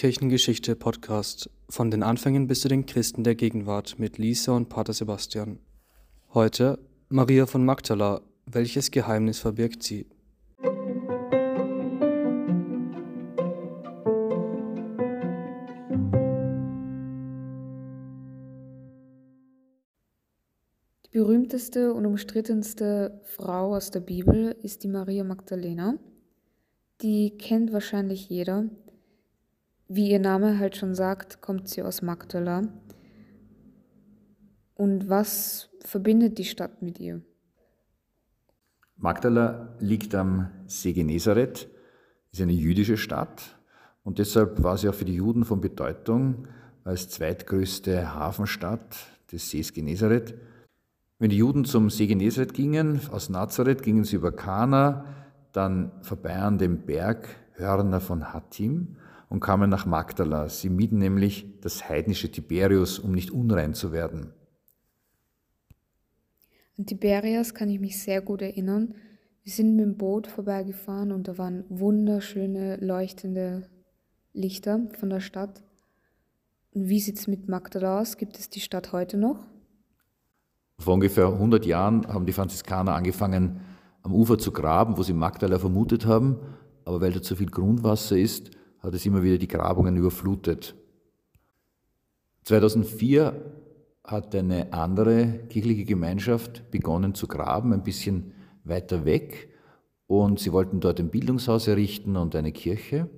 Kirchengeschichte Podcast von den Anfängen bis zu den Christen der Gegenwart mit Lisa und Pater Sebastian. Heute Maria von Magdala. Welches Geheimnis verbirgt sie? Die berühmteste und umstrittenste Frau aus der Bibel ist die Maria Magdalena. Die kennt wahrscheinlich jeder. Wie ihr Name halt schon sagt, kommt sie aus Magdala. Und was verbindet die Stadt mit ihr? Magdala liegt am See Genezareth, ist eine jüdische Stadt und deshalb war sie auch für die Juden von Bedeutung als zweitgrößte Hafenstadt des Sees Genezareth. Wenn die Juden zum See Genezareth gingen, aus Nazareth gingen sie über Kana, dann vorbei an dem Berg Hörner von Hattim und kamen nach Magdala. Sie mieden nämlich das heidnische Tiberius, um nicht unrein zu werden. An Tiberias kann ich mich sehr gut erinnern. Wir sind mit dem Boot vorbeigefahren und da waren wunderschöne leuchtende Lichter von der Stadt. Und wie sieht es mit Magdala aus? Gibt es die Stadt heute noch? Vor ungefähr 100 Jahren haben die Franziskaner angefangen, am Ufer zu graben, wo sie Magdala vermutet haben, aber weil da zu viel Grundwasser ist, hat es immer wieder die Grabungen überflutet. 2004 hat eine andere kirchliche Gemeinschaft begonnen zu graben, ein bisschen weiter weg. Und sie wollten dort ein Bildungshaus errichten und eine Kirche,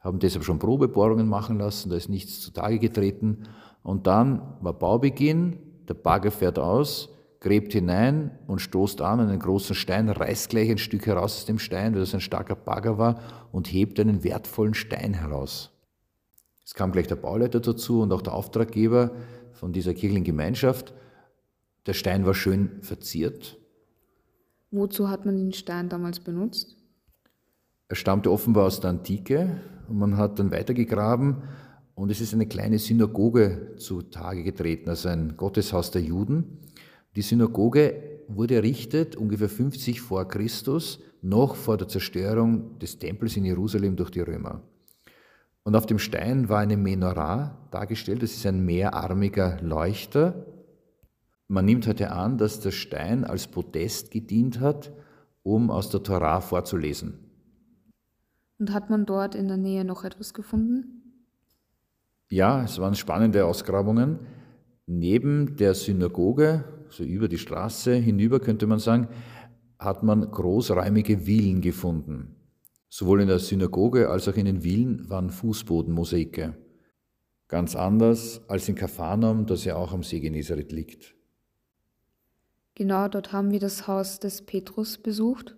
haben deshalb schon Probebohrungen machen lassen, da ist nichts zutage getreten. Und dann war Baubeginn, der Bagger fährt aus, gräbt hinein und stoßt an einen großen Stein, reißt gleich ein Stück heraus aus dem Stein, weil das ein starker Bagger war, und hebt einen wertvollen Stein heraus. Es kam gleich der Bauleiter dazu und auch der Auftraggeber von dieser kirchlichen Gemeinschaft. Der Stein war schön verziert. Wozu hat man den Stein damals benutzt? Er stammte offenbar aus der Antike und man hat dann weitergegraben und es ist eine kleine Synagoge zutage getreten, also ein Gotteshaus der Juden. Die Synagoge wurde errichtet ungefähr 50 vor Christus, noch vor der Zerstörung des Tempels in Jerusalem durch die Römer. Und auf dem Stein war eine Menorah dargestellt, das ist ein mehrarmiger Leuchter. Man nimmt heute an, dass der Stein als Podest gedient hat, um aus der Torah vorzulesen. Und hat man dort in der Nähe noch etwas gefunden? Ja, es waren spannende Ausgrabungen. Neben der Synagoge so über die Straße hinüber könnte man sagen, hat man großräumige Villen gefunden. Sowohl in der Synagoge als auch in den Villen waren Fußbodenmosaike. Ganz anders als in Kapharnaum, das ja auch am See Genezareth liegt. Genau, dort haben wir das Haus des Petrus besucht.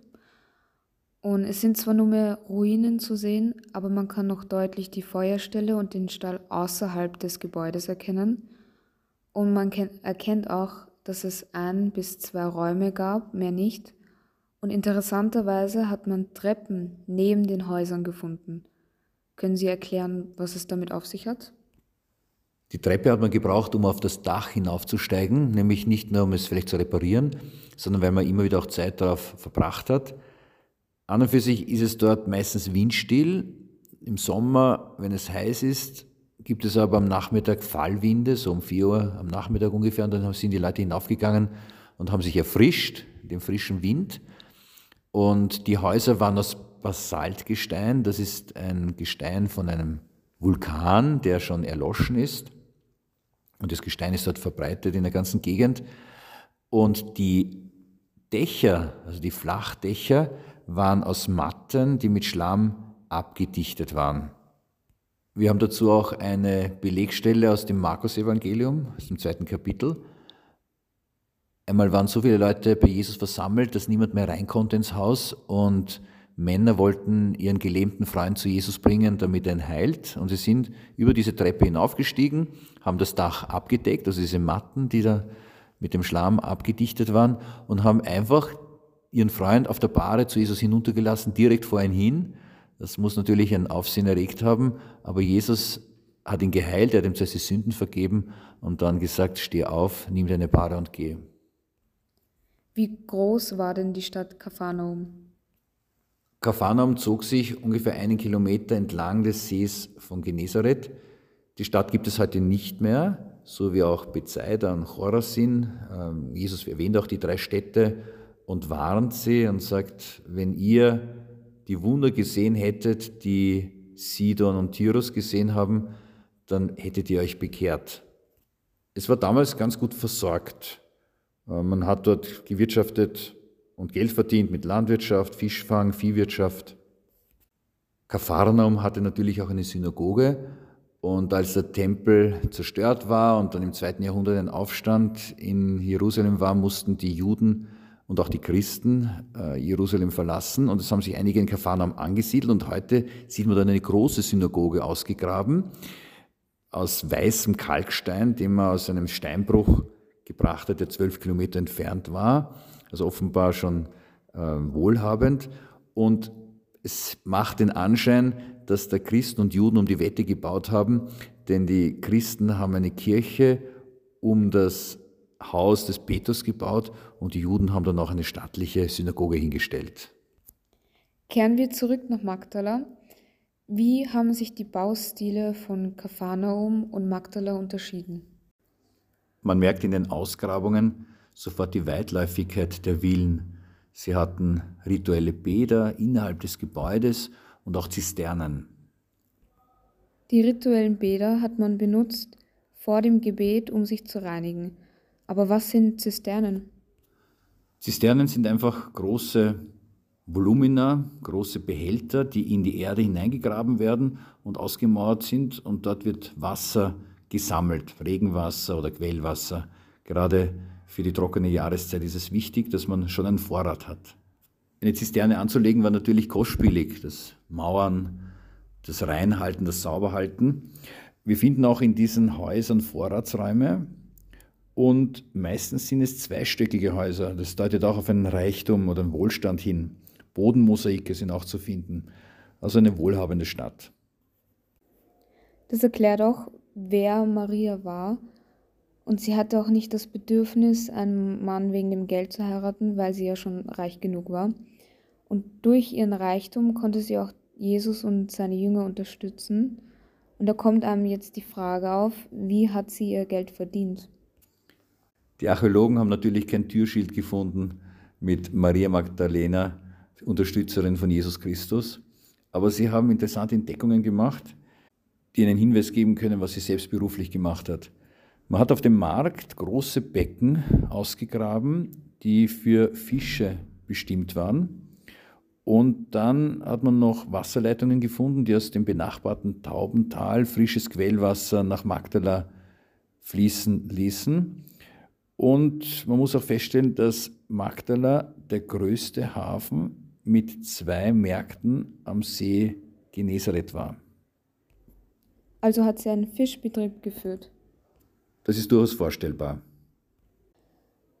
Und es sind zwar nur mehr Ruinen zu sehen, aber man kann noch deutlich die Feuerstelle und den Stall außerhalb des Gebäudes erkennen. Und man erkennt auch dass es ein bis zwei Räume gab, mehr nicht, und interessanterweise hat man Treppen neben den Häusern gefunden. Können Sie erklären, was es damit auf sich hat? Die Treppe hat man gebraucht, um auf das Dach hinaufzusteigen, nämlich nicht nur, um es vielleicht zu reparieren, sondern weil man immer wieder auch Zeit darauf verbracht hat. An und für sich ist es dort meistens windstill. Im Sommer, wenn es heiß ist, gibt es aber am Nachmittag Fallwinde, so um 4 Uhr am Nachmittag ungefähr, und dann sind die Leute hinaufgegangen und haben sich erfrischt, dem frischen Wind. Und die Häuser waren aus Basaltgestein, das ist ein Gestein von einem Vulkan, der schon erloschen ist. Und das Gestein ist dort verbreitet in der ganzen Gegend. Und die Dächer, also die Flachdächer, waren aus Matten, die mit Schlamm abgedichtet waren. Wir haben dazu auch eine Belegstelle aus dem Markus-Evangelium, aus dem zweiten Kapitel. Einmal waren so viele Leute bei Jesus versammelt, dass niemand mehr rein konnte ins Haus und Männer wollten ihren gelähmten Freund zu Jesus bringen, damit er ihn heilt. Und sie sind über diese Treppe hinaufgestiegen, haben das Dach abgedeckt, also diese Matten, die da mit dem Schlamm abgedichtet waren, und haben einfach ihren Freund auf der Bahre zu Jesus hinuntergelassen, direkt vor ihn hin. Das muss natürlich ein Aufsehen erregt haben, aber Jesus hat ihn geheilt, er hat ihm zuerst die Sünden vergeben und dann gesagt, steh auf, nimm deine Bahre und geh. Wie groß war denn die Stadt Kapharnaum? Kapharnaum zog sich ungefähr einen Kilometer entlang des Sees von Genezareth. Die Stadt gibt es heute nicht mehr, so wie auch Bethsaida und Chorazin. Ähm, Jesus erwähnt auch die drei Städte und warnt sie und sagt, wenn ihr die Wunder gesehen hättet, die Sidon und Tyrus gesehen haben, dann hättet ihr euch bekehrt. Es war damals ganz gut versorgt. Äh, man hat dort gewirtschaftet und Geld verdient mit Landwirtschaft, Fischfang, Viehwirtschaft. Kapharnaum hatte natürlich auch eine Synagoge und als der Tempel zerstört war und dann im zweiten Jahrhundert ein Aufstand in Jerusalem war, mussten die Juden und auch die Christen äh, Jerusalem verlassen. Und es haben sich einige in Kapharnaum angesiedelt. Und heute sieht man dann eine große Synagoge ausgegraben aus weißem Kalkstein, den man aus einem Steinbruch gebracht hat, der zwölf Kilometer entfernt war, also offenbar schon äh, wohlhabend. Und es macht den Anschein, dass da Christen und Juden um die Wette gebaut haben, denn die Christen haben eine Kirche um das Haus des Petrus gebaut und die Juden haben dann auch eine stattliche Synagoge hingestellt. Kehren wir zurück nach Magdala. Wie haben sich die Baustile von Kapharnaum und Magdala unterschieden? Man merkt in den Ausgrabungen sofort die Weitläufigkeit der Villen. Sie hatten rituelle Bäder innerhalb des Gebäudes und auch Zisternen. Die rituellen Bäder hat man benutzt vor dem Gebet, um sich zu reinigen. Aber was sind Zisternen? Zisternen sind einfach große Volumina, große Behälter, die in die Erde hineingegraben werden und ausgemauert sind und dort wird Wasser gesammelt, Regenwasser oder Quellwasser. Gerade für die trockene Jahreszeit ist es wichtig, dass man schon einen Vorrat hat. Eine Zisterne anzulegen war natürlich kostspielig, das Mauern, das Reinhalten, das Sauberhalten. Wir finden auch in diesen Häusern Vorratsräume und meistens sind es zweistöckige Häuser. Das deutet auch auf einen Reichtum oder einen Wohlstand hin. Bodenmosaike sind auch zu finden. Also eine wohlhabende Stadt. Das erklärt auch, wer Maria war. Und sie hatte auch nicht das Bedürfnis, einen Mann wegen dem Geld zu heiraten, weil sie ja schon reich genug war. Und durch ihren Reichtum konnte sie auch Jesus und seine Jünger unterstützen. Und da kommt einem jetzt die Frage auf, wie hat sie ihr Geld verdient? Die Archäologen haben natürlich kein Türschild gefunden mit Maria Magdalena Unterstützerin von Jesus Christus. Aber sie haben interessante Entdeckungen gemacht, die einen Hinweis geben können, was sie selbst beruflich gemacht hat. Man hat auf dem Markt große Becken ausgegraben, die für Fische bestimmt waren. Und dann hat man noch Wasserleitungen gefunden, die aus dem benachbarten Taubental frisches Quellwasser nach Magdala fließen ließen. Und man muss auch feststellen, dass Magdala der größte Hafen mit zwei Märkten am See Genezareth war. Also hat sie einen Fischbetrieb geführt. Das ist durchaus vorstellbar.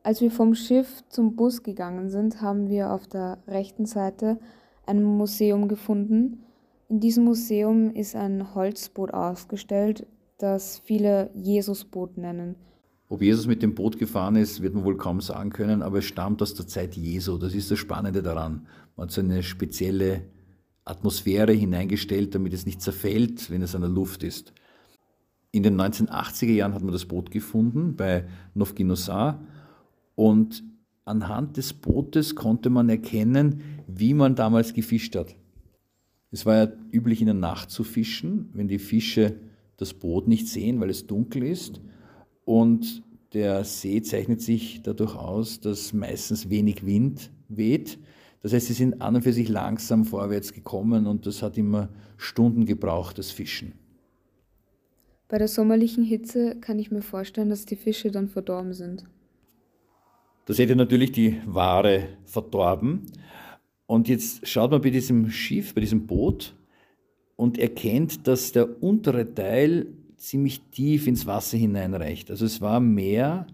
Als wir vom Schiff zum Bus gegangen sind, haben wir auf der rechten Seite ein Museum gefunden. In diesem Museum ist ein Holzboot ausgestellt, das viele Jesusboot nennen. Ob Jesus mit dem Boot gefahren ist, wird man wohl kaum sagen können, aber es stammt aus der Zeit Jesu. Das ist das Spannende daran. Man hat so eine spezielle Atmosphäre hineingestellt, damit es nicht zerfällt, wenn es an der Luft ist. In den 1980er Jahren hat man das Boot gefunden bei Novginosar und anhand des Bootes konnte man erkennen, wie man damals gefischt hat. Es war ja üblich, in der Nacht zu fischen, wenn die Fische das Boot nicht sehen, weil es dunkel ist. Und der See zeichnet sich dadurch aus, dass meistens wenig Wind weht. Das heißt, sie sind an und für sich langsam vorwärts gekommen und das hat immer Stunden gebraucht, das Fischen. Bei der sommerlichen Hitze kann ich mir vorstellen, dass die Fische dann verdorben sind. Das hätte natürlich die Ware verdorben. Und jetzt schaut man bei diesem Schiff, bei diesem Boot und erkennt, dass der untere Teil ziemlich tief ins Wasser hineinreicht. Also es war mehr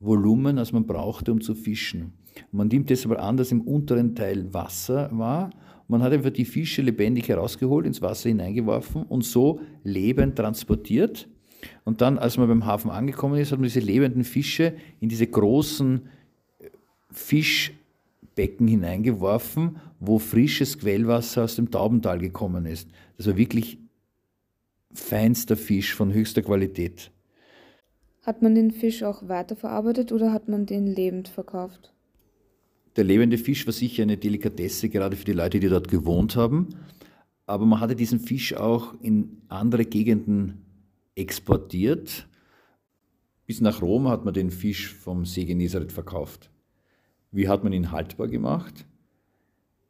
Volumen, als man brauchte, um zu fischen. Man nimmt es aber an, dass im unteren Teil Wasser war. Man hat einfach die Fische lebendig herausgeholt, ins Wasser hineingeworfen und so lebend transportiert. Und dann, als man beim Hafen angekommen ist, hat man diese lebenden Fische in diese großen äh, Becken hineingeworfen, wo frisches Quellwasser aus dem Taubental gekommen ist. Das war wirklich feinster Fisch von höchster Qualität. Hat man den Fisch auch weiterverarbeitet oder hat man den lebend verkauft? Der lebende Fisch war sicher eine Delikatesse, gerade für die Leute, die dort gewohnt haben. Aber man hatte diesen Fisch auch in andere Gegenden exportiert. Bis nach Rom hat man den Fisch vom See Genezareth verkauft. Wie hat man ihn haltbar gemacht?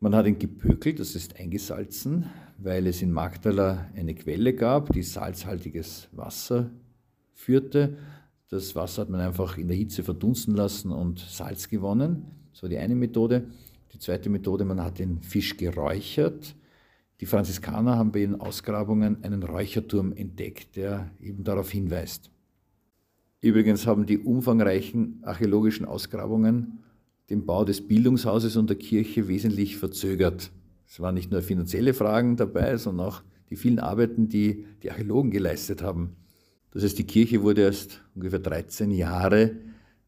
Man hat ihn gepökelt, das ist eingesalzen, weil es in Magdala eine Quelle gab, die salzhaltiges Wasser führte. Das Wasser hat man einfach in der Hitze verdunsten lassen und Salz gewonnen. Das war die eine Methode. Die zweite Methode, man hat den Fisch geräuchert. Die Franziskaner haben bei ihren Ausgrabungen einen Räucherturm entdeckt, der eben darauf hinweist. Übrigens haben die umfangreichen archäologischen Ausgrabungen den Bau des Bildungshauses und der Kirche wesentlich verzögert. Es waren nicht nur finanzielle Fragen dabei, sondern auch die vielen Arbeiten, die die Archäologen geleistet haben. Das heißt, die Kirche wurde erst ungefähr 13 Jahre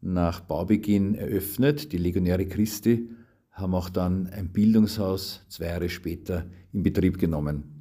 nach Baubeginn eröffnet. Die Legionäre Christi haben auch dann ein Bildungshaus zwei Jahre später in Betrieb genommen.